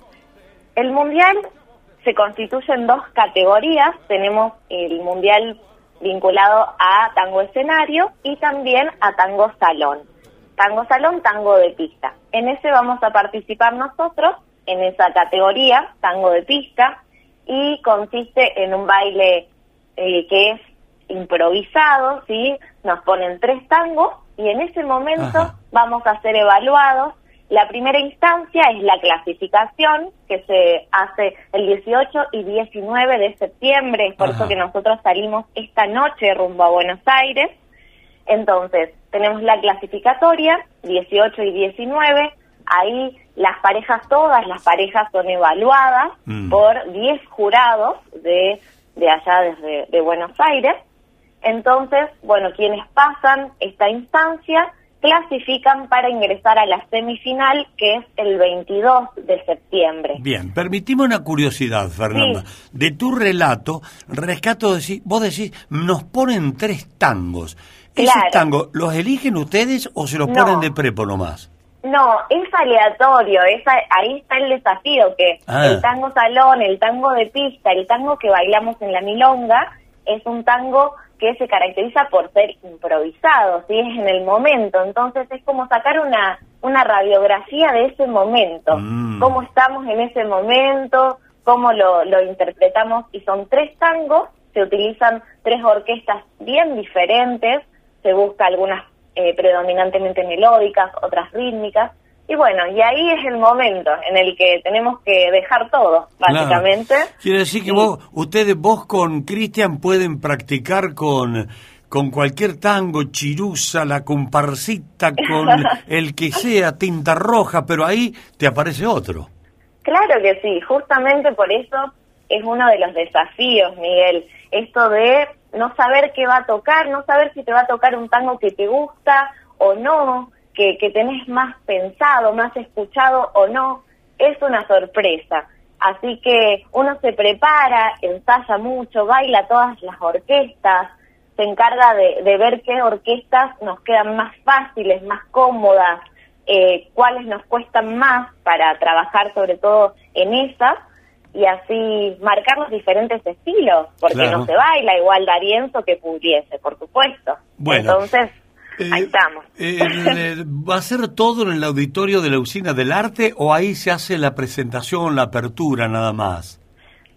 El mundial se se constituyen dos categorías. Tenemos el mundial vinculado a tango escenario y también a tango salón. Tango salón, tango de pista. En ese vamos a participar nosotros, en esa categoría, tango de pista, y consiste en un baile eh, que es improvisado, ¿sí? Nos ponen tres tangos y en ese momento vamos a ser evaluados. La primera instancia es la clasificación que se hace el 18 y 19 de septiembre, es por eso que nosotros salimos esta noche rumbo a Buenos Aires. Entonces, tenemos la clasificatoria 18 y 19, ahí las parejas, todas las parejas son evaluadas Mm. por 10 jurados de, de allá desde de Buenos Aires. Entonces, bueno, quienes pasan esta instancia clasifican para ingresar a la semifinal que es el 22 de septiembre. Bien, permitime una curiosidad, Fernanda. De tu relato, rescato, decir, vos decís, nos ponen tres tangos. ¿Esos tangos los eligen ustedes o se los No. ponen de prepo nomás? No, es aleatorio, es a- ahí está el desafío, que Ah. el tango salón, el tango de pista, el tango que bailamos en la milonga, es un tango que se caracteriza por ser improvisado, ¿sí? es en el momento, entonces es como sacar una, una radiografía de ese momento, Mm. cómo estamos en ese momento, cómo lo, lo interpretamos, y son tres tangos, se utilizan tres orquestas bien diferentes, se busca algunas eh, predominantemente melódicas, otras rítmicas, y bueno, y ahí es el momento en el que tenemos que dejar todo, básicamente. Claro. Quiere decir que vos, ustedes, vos con Cristian pueden practicar con, con cualquier tango, chirusa, la comparsita, con el que sea, tinta roja, pero ahí te aparece otro. Claro que sí, justamente por eso es uno de los desafíos, Miguel, esto de no saber qué va a tocar, no saber si te va a tocar un tango que te gusta o no, que, que tenés más pensado, más escuchado o no, es una sorpresa. Así que uno se prepara, ensaya mucho, baila todas las orquestas, se encarga de, de ver qué orquestas nos quedan más fáciles, más cómodas, eh, cuáles nos cuestan más para trabajar sobre todo en esas y así marcar los diferentes estilos, porque Claro. no se baila igual Darienzo que Pugliese, por supuesto. Bueno. Entonces, ahí estamos. Eh, ¿Va a ser todo en el auditorio de la Usina del Arte o ahí se hace la presentación, la apertura nada más?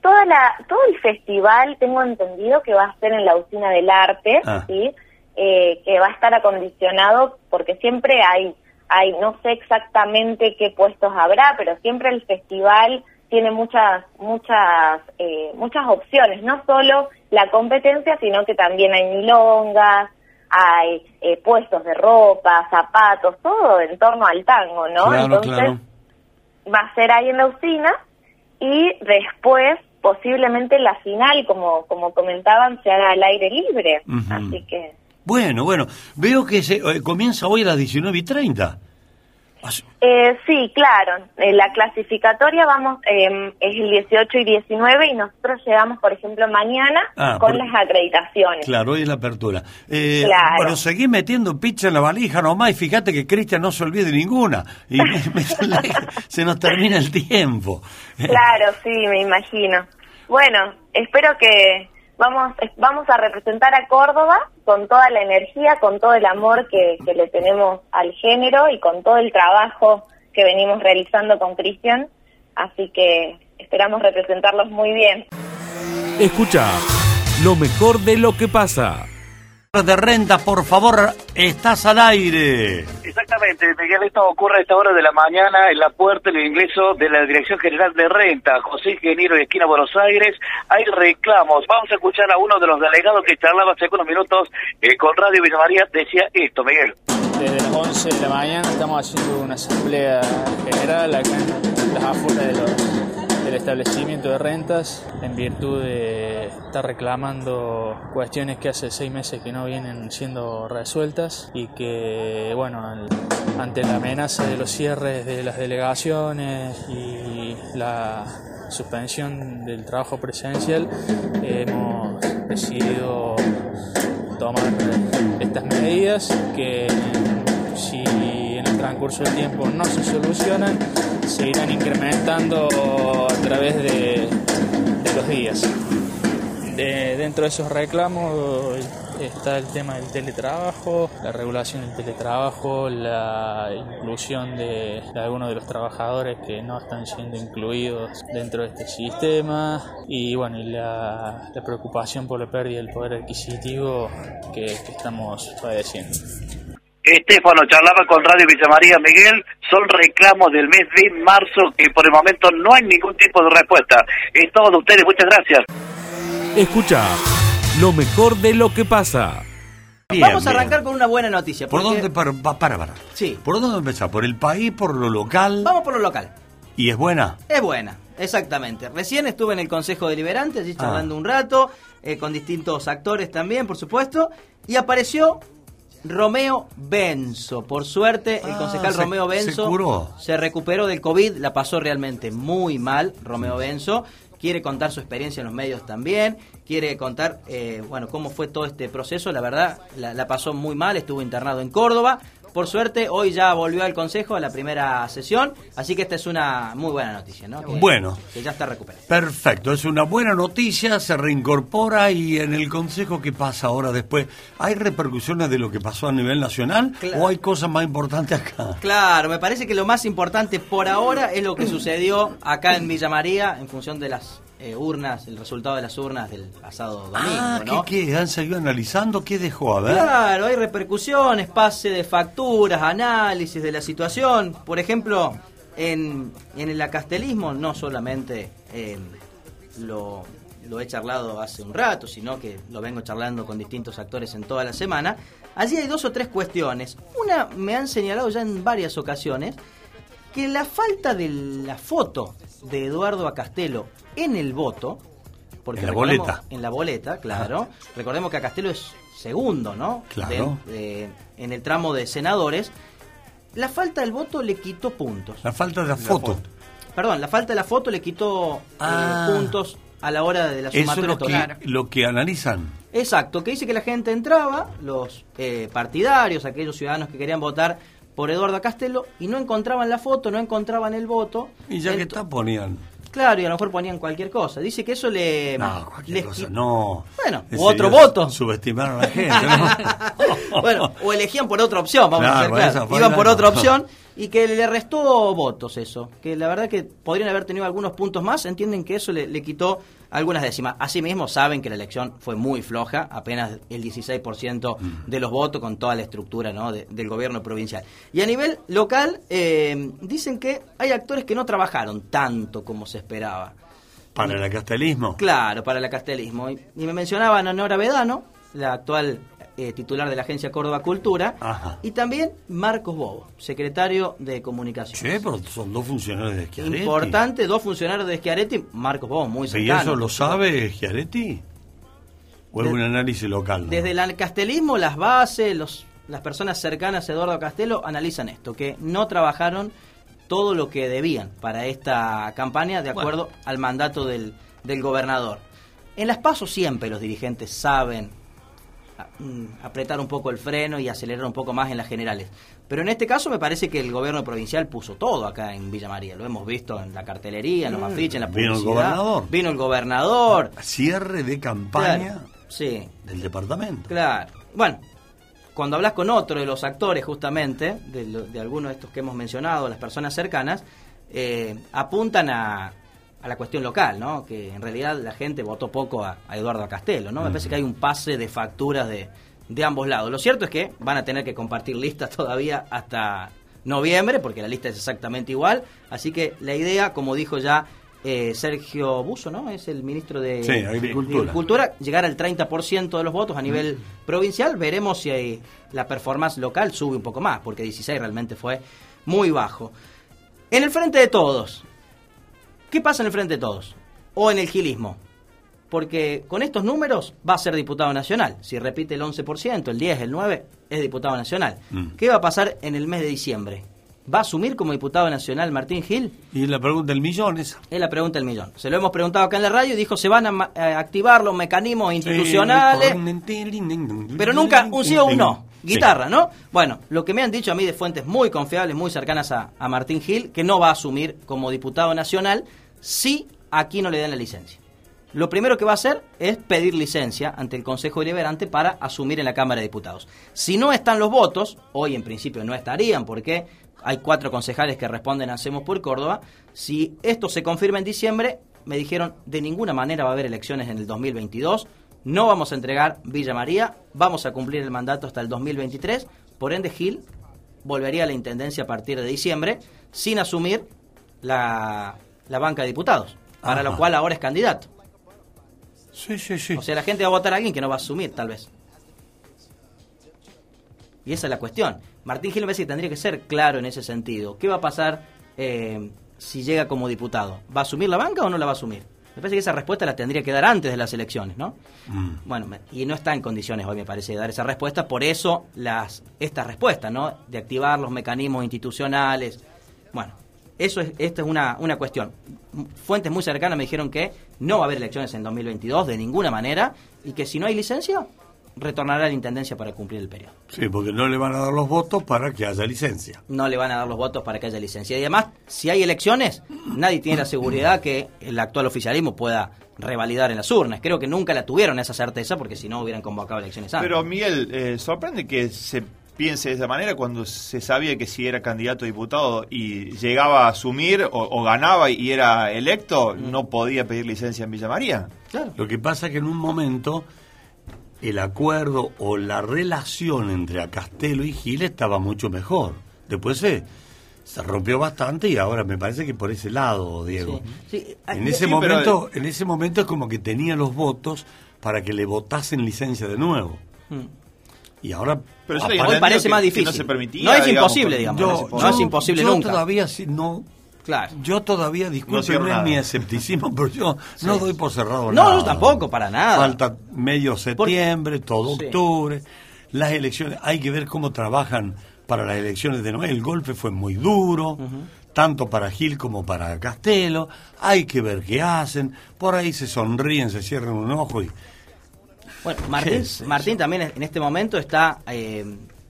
Toda la, todo el festival tengo entendido que va a ser en la Usina del Arte, Ah. ¿sí? Eh, que va a estar acondicionado porque siempre hay, hay, no sé exactamente qué puestos habrá, pero siempre el festival tiene muchas, muchas, eh, muchas opciones, no solo la competencia, sino que también hay milongas, hay eh, puestos de ropa, zapatos, todo en torno al tango, ¿no? Claro, Entonces, claro. va a ser ahí en la usina y después posiblemente la final, como, como comentaban, se haga al aire libre. Así que Bueno, bueno, veo que se, eh, comienza hoy a las 19 y 30. Eh, sí, claro, eh, la clasificatoria vamos eh, es el 18 y 19 y nosotros llegamos, por ejemplo, mañana Ah, con por- las acreditaciones. Claro, hoy es la apertura. Eh, Claro. Bueno, seguí metiendo pizza en la valija nomás y fíjate que Cristian no se olvide ninguna. Y me- me- se nos termina el tiempo. Claro, sí, me imagino. Bueno, espero que vamos vamos a representar a Córdoba con toda la energía, con todo el amor que, que le tenemos al género y con todo el trabajo que venimos realizando con Cristian. Así que esperamos representarlos muy bien. Escucha lo mejor de lo que pasa. De renta, por favor, estás al aire. Exactamente, Miguel, esto ocurre a esta hora de la mañana en la puerta del ingreso de la Dirección General de Renta, José Ingeniero de Esquina Buenos Aires. Hay reclamos. Vamos a escuchar a uno de los delegados que charlaba hace unos minutos eh, con Radio Villa María. Decía esto, Miguel. Desde las 11 de la mañana estamos haciendo una asamblea general acá en las afueras de los- del establecimiento de rentas en virtud de estar reclamando cuestiones que hace seis meses que no vienen siendo resueltas y que, bueno, ante la amenaza de los cierres de las delegaciones y la suspensión del trabajo presencial, hemos decidido tomar estas medidas que transcurso del tiempo no se solucionan, se irán incrementando a través de los días. De- dentro de esos reclamos está el tema del teletrabajo, la regulación del teletrabajo, la inclusión de, de algunos de los trabajadores que no están siendo incluidos dentro de este sistema y bueno, y la, la preocupación por la pérdida del poder adquisitivo que, que estamos padeciendo. Estefano charlaba con Radio Villa María Miguel, son reclamos del mes de marzo que por el momento no hay ningún tipo de respuesta. Es todo de ustedes, muchas gracias. Escucha lo mejor de lo que pasa. Vamos a arrancar con una buena noticia. ¿Por dónde? Para, pa- para, para. Sí. ¿Por dónde empezar? ¿Por el país? ¿Por lo local? Vamos por lo local. ¿Y es buena? Es buena, exactamente. Recién estuve en el Consejo Deliberante, allí Ah. charlando un rato, eh, con distintos actores también, por supuesto, y apareció Romeo Benzo. Por suerte, el Ah, concejal se- Romeo se Benzo curó. se recuperó del COVID, la pasó realmente muy mal, Romeo Benzo. Quiere contar su experiencia en los medios también, quiere contar, eh, bueno, cómo fue todo este proceso. La verdad, la, la pasó muy mal, estuvo internado en Córdoba. Por suerte, hoy ya volvió al Consejo a la primera sesión, así que esta es una muy buena noticia, ¿no? Que- Bueno. Que ya está recuperado. Perfecto, es una buena noticia, se reincorpora y en el Consejo, ¿qué pasa ahora después? ¿Hay repercusiones de lo que pasó a nivel nacional Claro. o hay cosas más importantes acá? Claro, me parece que lo más importante por ahora es lo que sucedió acá en Villa María en función de las eh, urnas, el resultado de las urnas del pasado domingo, Ah, ¿qué, ¿no? qué? ¿Han seguido analizando? ¿Qué dejó? A ver. Claro, hay repercusiones, pase de facturas, análisis de la situación. Por ejemplo, en, en el acastelismo no solamente eh, lo, lo he charlado hace un rato, sino que lo vengo charlando con distintos actores en toda la semana. Allí hay dos o tres cuestiones. Una me han señalado ya en varias ocasiones que la falta de la foto de Eduardo Acastelo en el voto, porque En la boleta. En la boleta, claro. Recordemos que Acastelo es segundo, ¿no? Claro. De- de- en el tramo de senadores. La falta del voto le quitó puntos. La falta de la foto. Perdón, la falta de la foto le quitó eh, Ah. puntos a la hora de la Eso es sumatoria lo que, lo que analizan. Exacto, que dice que la gente entraba, los eh, partidarios, aquellos ciudadanos que querían votar por Eduardo Castelo, y no encontraban la foto, no encontraban el voto. Y ya que está, ponían. Claro, y a lo mejor ponían cualquier cosa. Dice que eso le... No, cualquier cosa, no. Bueno, u otro voto. Subestimar a la gente, ¿no? bueno, o elegían por otra opción, vamos a Claro, ser claros. Iban la- por otra opción y que le restó votos eso. Que la verdad que podrían haber tenido algunos puntos más, entienden que eso le, le quitó algunas décimas. Asimismo, saben que la elección fue muy floja, apenas el 16% Mm. de los votos con toda la estructura ¿no? de- del gobierno provincial. Y a nivel local, eh, dicen que hay actores que no trabajaron tanto como se esperaba. Para el acastelismo. Claro, para el castelismo. Y, y me mencionaban a Nora Vedano, la actual eh, titular de la agencia Córdoba Cultura, Ajá. y también Marcos Bobo, secretario de comunicación. Che, pero son dos funcionarios de Schiaretti. Importante, dos funcionarios de Schiaretti, Marcos Bobo, muy ¿Y cercano. eso lo sabe Schiaretti? ¿O es un análisis local? no? Desde el castelismo, las bases, los, las personas cercanas a Eduardo Castelo analizan esto, que no trabajaron todo lo que debían para esta campaña de acuerdo al mandato del, del gobernador. En las pasos siempre los dirigentes saben apretar un poco el freno y acelerar un poco más en las generales. Pero en este caso me parece que el gobierno provincial puso todo acá en Villa María. Lo hemos visto en la cartelería, en los afiches, en la Vino publicidad. el gobernador. Vino el gobernador. Cierre de campaña Claro, sí. del departamento. Claro. Bueno, cuando hablas con otro de los actores, justamente, de, de algunos de estos que hemos mencionado, las personas cercanas, eh, apuntan a, a la cuestión local, ¿no? Que en realidad la gente votó poco a, a Eduardo Castelo, ¿no? Me parece que hay un pase de facturas de, de ambos lados. Lo cierto es que van a tener que compartir listas todavía hasta noviembre, porque la lista es exactamente igual. Así que la idea, como dijo ya eh, Sergio Buso, ¿no? Es el ministro de, Sí, Agricultura. Agricultura, llegar al 30% de los votos a nivel provincial. Veremos si hay- la performance local sube un poco más, porque 16 realmente fue muy bajo. En el frente de todos, ¿qué pasa en el frente de todos? O en el gilismo. Porque con estos números va a ser diputado nacional. Si repite el 11%, el 10, el 9, es diputado nacional. Mm. ¿Qué va a pasar en el mes de diciembre? ¿Va a asumir como diputado nacional Martín Gil? Y la pregunta del millón es... Es la pregunta del millón. Se lo hemos preguntado acá en la radio y dijo se van a, a activar los mecanismos institucionales, pero nunca un sí o un no. Guitarra, ¿no? Bueno, lo que me han dicho a mí de fuentes muy confiables, muy cercanas a, a Martín Gil, que no va a asumir como diputado nacional si aquí no le dan la licencia. lo primero que va a hacer es pedir licencia ante el Consejo Deliberante para asumir en la Cámara de Diputados. Si no están los votos, hoy en principio no estarían porque hay cuatro concejales que responden a Hacemos por Córdoba, si esto se confirma en diciembre, me dijeron de ninguna manera va a haber elecciones en el 2022, no vamos a entregar Villa María, vamos a cumplir el mandato hasta el 2023, por ende Gil volvería a la Intendencia a partir de diciembre sin asumir la, la banca de diputados, para lo cual ahora es candidato. Sí, sí, sí. O sea, la gente va a votar a alguien que no va a asumir, tal vez. Y esa es la cuestión. Martín Gil me parece que tendría que ser claro en ese sentido. ¿Qué va a pasar eh, si llega como diputado? ¿Va a asumir la banca o no la va a asumir? Me parece que esa respuesta la tendría que dar antes de las elecciones, ¿no? Mm. Bueno, y no está en condiciones hoy, me parece, de dar esa respuesta. Por eso las esta respuesta, ¿no? De activar los mecanismos institucionales. Bueno, eso es, esta es una, una cuestión. Fuentes muy cercanas me dijeron que no va a haber elecciones en 2022 de ninguna manera y que si no hay licencia, retornará a la Intendencia para cumplir el periodo. Sí, porque no le van a dar los votos para que haya licencia. No le van a dar los votos para que haya licencia. Y además, si hay elecciones, nadie tiene la seguridad que el actual oficialismo pueda revalidar en las urnas. Creo que nunca la tuvieron esa certeza porque si no hubieran convocado elecciones antes. Pero Miguel, eh, sorprende que se piense de esa manera cuando se sabía que si era candidato a diputado y llegaba a asumir o, o ganaba y era electo, no podía pedir licencia en Villa María. Lo que pasa es que en un momento el acuerdo o la relación entre Castelo y Gil estaba mucho mejor. Después se, se rompió bastante y ahora me parece que por ese lado, Diego. Sí, En ah, ese sí, momento, en ese momento es como que tenía los votos para que le votasen licencia de nuevo. Mm. Y ahora Pero yo Hoy parece más difícil. no se permitía, No es digamos, imposible, digamos. Yo- no es yo- imposible yo nunca. todavía sí, no. Claro. Yo todavía, discúlpenme mi escepticismo, pero yo no doy por cerrado No, nada. no, tampoco, para nada. Falta medio septiembre, todo Sí. octubre. Las elecciones, hay que ver cómo trabajan para las elecciones de Noel. El golpe fue muy duro, tanto para Gil como para Castelo. Hay que ver qué hacen. Por ahí se sonríen, se cierran un ojo y Bueno, ¿Qué Martín, es? Martín también en este momento está eh,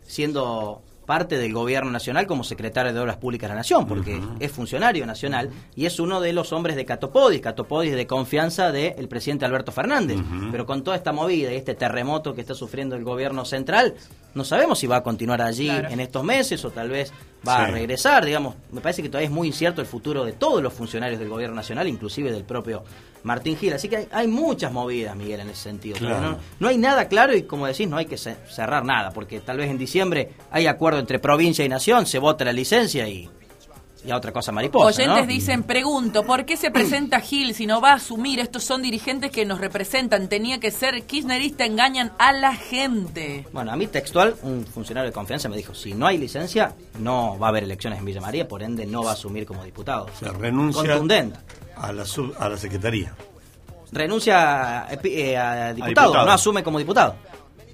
siendo parte del gobierno nacional como secretario de Obras Públicas de la Nación, porque es funcionario nacional y es uno de los hombres de Catopodis, Catopodis de confianza del presidente Alberto Fernández. Pero con toda esta movida y este terremoto que está sufriendo el gobierno central, no sabemos si va a continuar allí Claro. en estos meses o tal vez va a regresar, digamos. Me parece que todavía es muy incierto el futuro de todos los funcionarios del gobierno nacional, inclusive del propio Martín Gil. Así que hay, hay muchas movidas, Miguel, en ese sentido. Claro. No, no hay nada claro y, como decís, no hay que ce- cerrar nada, porque tal vez en diciembre hay acuerdo entre provincia y nación, se vota la licencia y, y a otra cosa mariposa. Oyentes ¿no? dicen, pregunto, ¿por qué se presenta Gil si no va a asumir? Estos son dirigentes que nos representan. Tenía que ser kirchnerista, engañan a la gente. Bueno, a mí textual, un funcionario de confianza me dijo, si no hay licencia, no va a haber elecciones en Villa María, por ende no va a asumir como diputado. se renuncia Contundente. a la, sub- a la Secretaría. Renuncia a, eh, a diputado, diputado. no asume como diputado.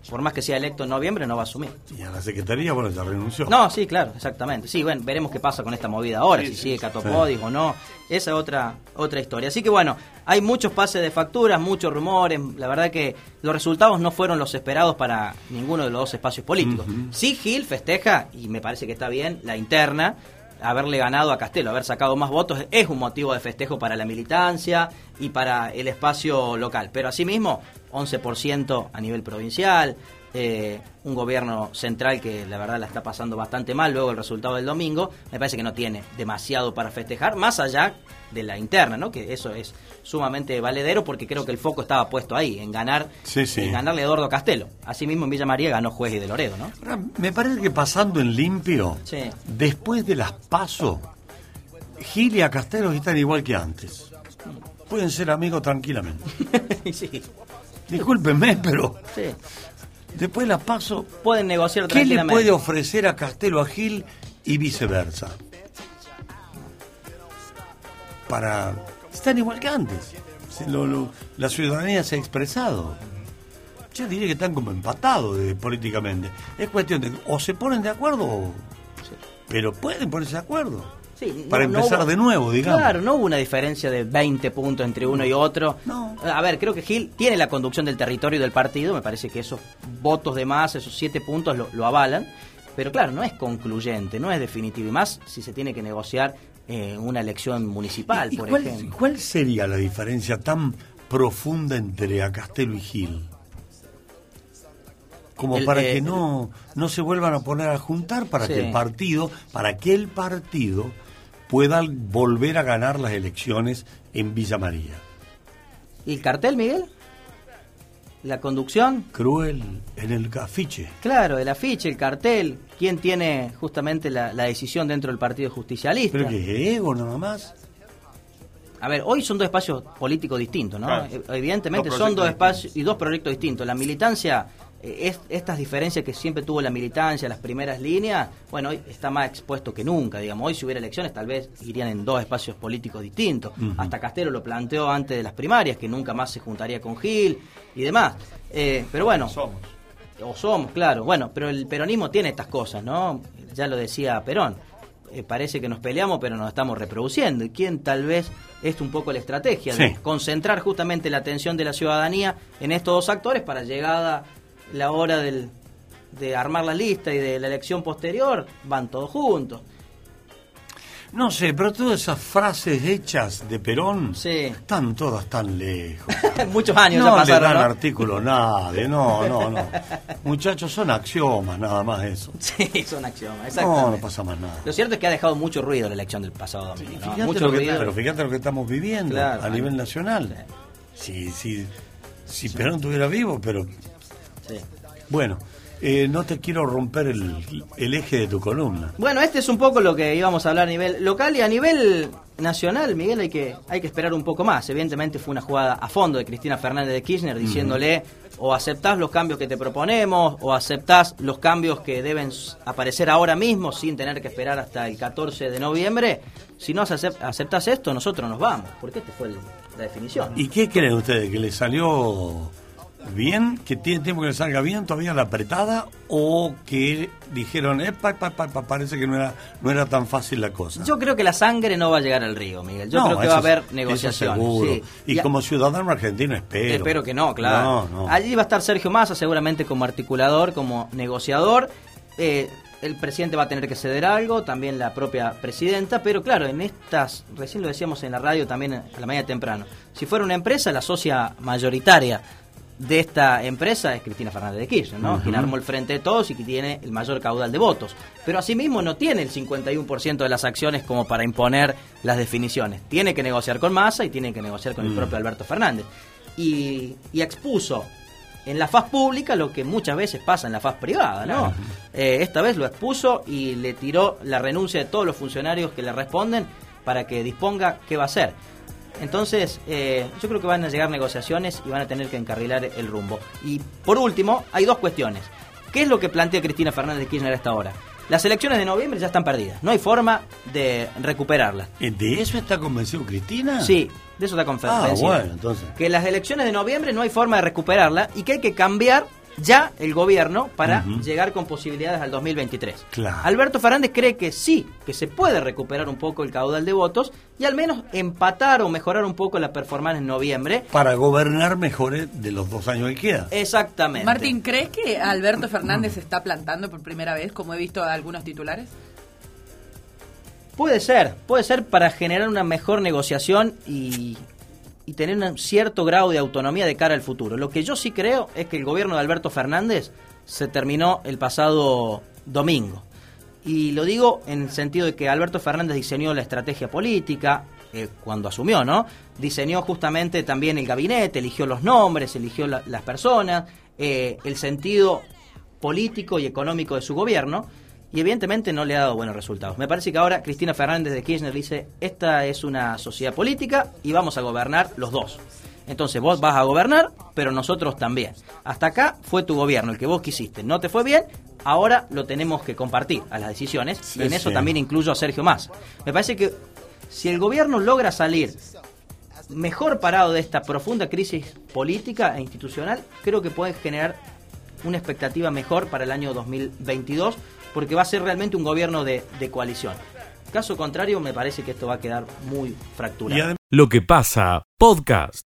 Por más que sea electo en noviembre, no va a asumir. Y a la Secretaría, bueno, ya renunció. No, sí, claro, exactamente. Sí, bueno, veremos qué pasa con esta movida ahora, si sigue Catopodis o no. Esa es otra, otra historia. Así que bueno, hay muchos pases de facturas, muchos rumores. La verdad que los resultados no fueron los esperados para ninguno de los dos espacios políticos. Sí, Gil festeja, y me parece que está bien, la interna. Haberle ganado a Castelo, haber sacado más votos, es un motivo de festejo para la militancia y para el espacio local. Pero asimismo, 11% a nivel provincial, eh, un gobierno central que la verdad la está pasando bastante mal luego el resultado del domingo, me parece que no tiene demasiado para festejar, más allá de la interna, ¿no? que eso es sumamente valedero porque creo que el foco estaba puesto ahí, en ganar, Sí, sí. en ganarle a Eduardo Castelo. Asimismo en Villa María ganó Juez y de Loredo, ¿no? Ahora, me parece que pasando en limpio, Sí. después de las pasos, Gil y a Castelos están igual que antes. Pueden ser amigos tranquilamente. sí. Discúlpenme, pero. Después de las pasos, Pueden negociar ¿qué le puede ofrecer a Castelo a Gil y viceversa? Para... Están igual que antes. Lo- lo- la ciudadanía se ha expresado. Yo diría que están como empatados eh, políticamente. Es cuestión de o se ponen de acuerdo o... Pero pueden ponerse de acuerdo. Sí, para no- no empezar hubo- de nuevo, digamos. Claro, no hubo una diferencia de 20 puntos entre uno y otro. A ver, creo que Gil tiene la conducción del territorio y del partido. Me parece que esos votos de más, esos siete puntos, lo, lo avalan. Pero claro, no es concluyente, no es definitivo. Y más si se tiene que negociar eh, una elección municipal, ¿Y por cuál, ejemplo. cuál sería la diferencia tan profunda entre Acastelo y Gil. Como El, para eh, que no, no se vuelvan a poner a juntar, para Sí. que el partido, para que el partido pueda volver a ganar las elecciones en Villa María. ¿Y el cartel, Miguel? ¿La conducción? Cruel en el afiche. Claro, el afiche, el cartel. ¿Quién tiene justamente la, la decisión dentro del Partido Justicialista? Pero que ego nada más. A ver, hoy son dos espacios políticos distintos, ¿no? Claro. Evidentemente Dos son dos espacios y dos proyectos distintos. La militancia, es, estas diferencias que siempre tuvo la militancia, las primeras líneas, bueno, hoy está más expuesto que nunca, digamos. Hoy si hubiera elecciones tal vez irían en dos espacios políticos distintos. Hasta Castelo lo planteó antes de las primarias, que nunca más se juntaría con Gil y demás. Eh, pero bueno... O somos, claro. Bueno, pero el peronismo tiene estas cosas, ¿no? Ya lo decía Perón. Eh, parece que nos peleamos, pero nos estamos reproduciendo. ¿Y quién tal vez es un poco la estrategia de concentrar justamente la atención de la ciudadanía en estos dos actores para llegada la hora del, de armar la lista y de la elección posterior? Van todos juntos. No sé, pero todas esas frases hechas de Perón están todas tan lejos. Muchos años no ya pasaron, le dan ¿no? artículo nadie, no, no, no. Muchachos, son axiomas, nada más eso. Sí, son axiomas, No, exactamente. no pasa más nada. Lo cierto es que ha dejado mucho ruido la elección del pasado domingo. Mucho que- ruido. pero fíjate lo que estamos viviendo Claro, a nivel nacional. Si, si, si Perón estuviera vivo, pero... Bueno, eh, no te quiero romper el, el eje de tu columna. Bueno, este es un poco lo que íbamos a hablar a nivel local y a nivel nacional, Miguel, hay que, hay que esperar un poco más. Evidentemente fue una jugada a fondo de Cristina Fernández de Kirchner diciéndole o aceptás los cambios que te proponemos o aceptás los cambios que deben aparecer ahora mismo sin tener que esperar hasta el 14 de noviembre. Si no acep- aceptás esto, nosotros nos vamos, porque esta fue la definición. ¿Y qué creen ustedes? ¿Que le salió bien? ¿Que tiene tiempo que le salga bien todavía la apretada? ¿O que dijeron, "Epa, epa, epa, epa, parece que no era, no era tan fácil la cosa? Yo creo que la sangre no va a llegar al río, Miguel. Yo No, creo que va a haber negociaciones. Y, a- como ciudadano argentino espero. Espero que no, claro. No, no. Allí va a estar Sergio Massa seguramente como articulador, como negociador. Eh, el presidente va a tener que ceder algo, también la propia presidenta, pero claro, en estas, recién lo decíamos en la radio también a la mañana temprano, si fuera una empresa, la socia mayoritaria de esta empresa es Cristina Fernández de Kirchner, ¿no? Ujú. Quien armó el frente de todos y que tiene el mayor caudal de votos. Pero asimismo no tiene el 51% de las acciones como para imponer las definiciones. Tiene que negociar con Massa y tiene que negociar con el Mm. propio Alberto Fernández. Y, y expuso en la faz pública lo que muchas veces pasa en la faz privada, ¿no? Eh, esta vez lo expuso y le tiró la renuncia de todos los funcionarios que le responden para que disponga qué va a hacer. Entonces, eh, yo creo que van a llegar negociaciones y van a tener que encarrilar el rumbo. Y por último, hay dos cuestiones. ¿Qué es lo que plantea Cristina Fernández de Kirchner a esta hora? Las elecciones de noviembre ya están perdidas. No hay forma de recuperarlas. ¿De eso está convencido Cristina? Sí, de eso está Ah, convencida. bueno, entonces. Que las elecciones de noviembre no hay forma de recuperarla y que hay que cambiar ya el gobierno para llegar con posibilidades al 2023. Claro. Alberto Fernández cree que sí, que se puede recuperar un poco el caudal de votos y al menos empatar o mejorar un poco la performance en noviembre. Para gobernar mejor de los dos años que quedan. Exactamente. Martín, ¿crees que Alberto Fernández se está plantando por primera vez, como he visto algunos titulares? Puede ser, puede ser para generar una mejor negociación y, y tener un cierto grado de autonomía de cara al futuro. Lo que yo sí creo es que el gobierno de Alberto Fernández se terminó el pasado domingo. Y lo digo en el sentido de que Alberto Fernández diseñó la estrategia política eh, cuando asumió, ¿no? Diseñó justamente también el gabinete, eligió los nombres, eligió la- las personas, eh, el sentido político y económico de su gobierno y evidentemente no le ha dado buenos resultados. Me parece que ahora Cristina Fernández de Kirchner dice, esta es una sociedad política y vamos a gobernar los dos. Entonces vos vas a gobernar, pero nosotros también. Hasta acá fue tu gobierno, el que vos quisiste. No te fue bien, ahora lo tenemos que compartir a las decisiones y en eso también incluyo a Sergio Más. Me parece que si el gobierno logra salir mejor parado de esta profunda crisis política e institucional, creo que puede generar una expectativa mejor para el año 2022, porque va a ser realmente un gobierno de, coalición. Caso contrario, me parece que esto va a quedar muy fracturado. Lo que pasa, podcast.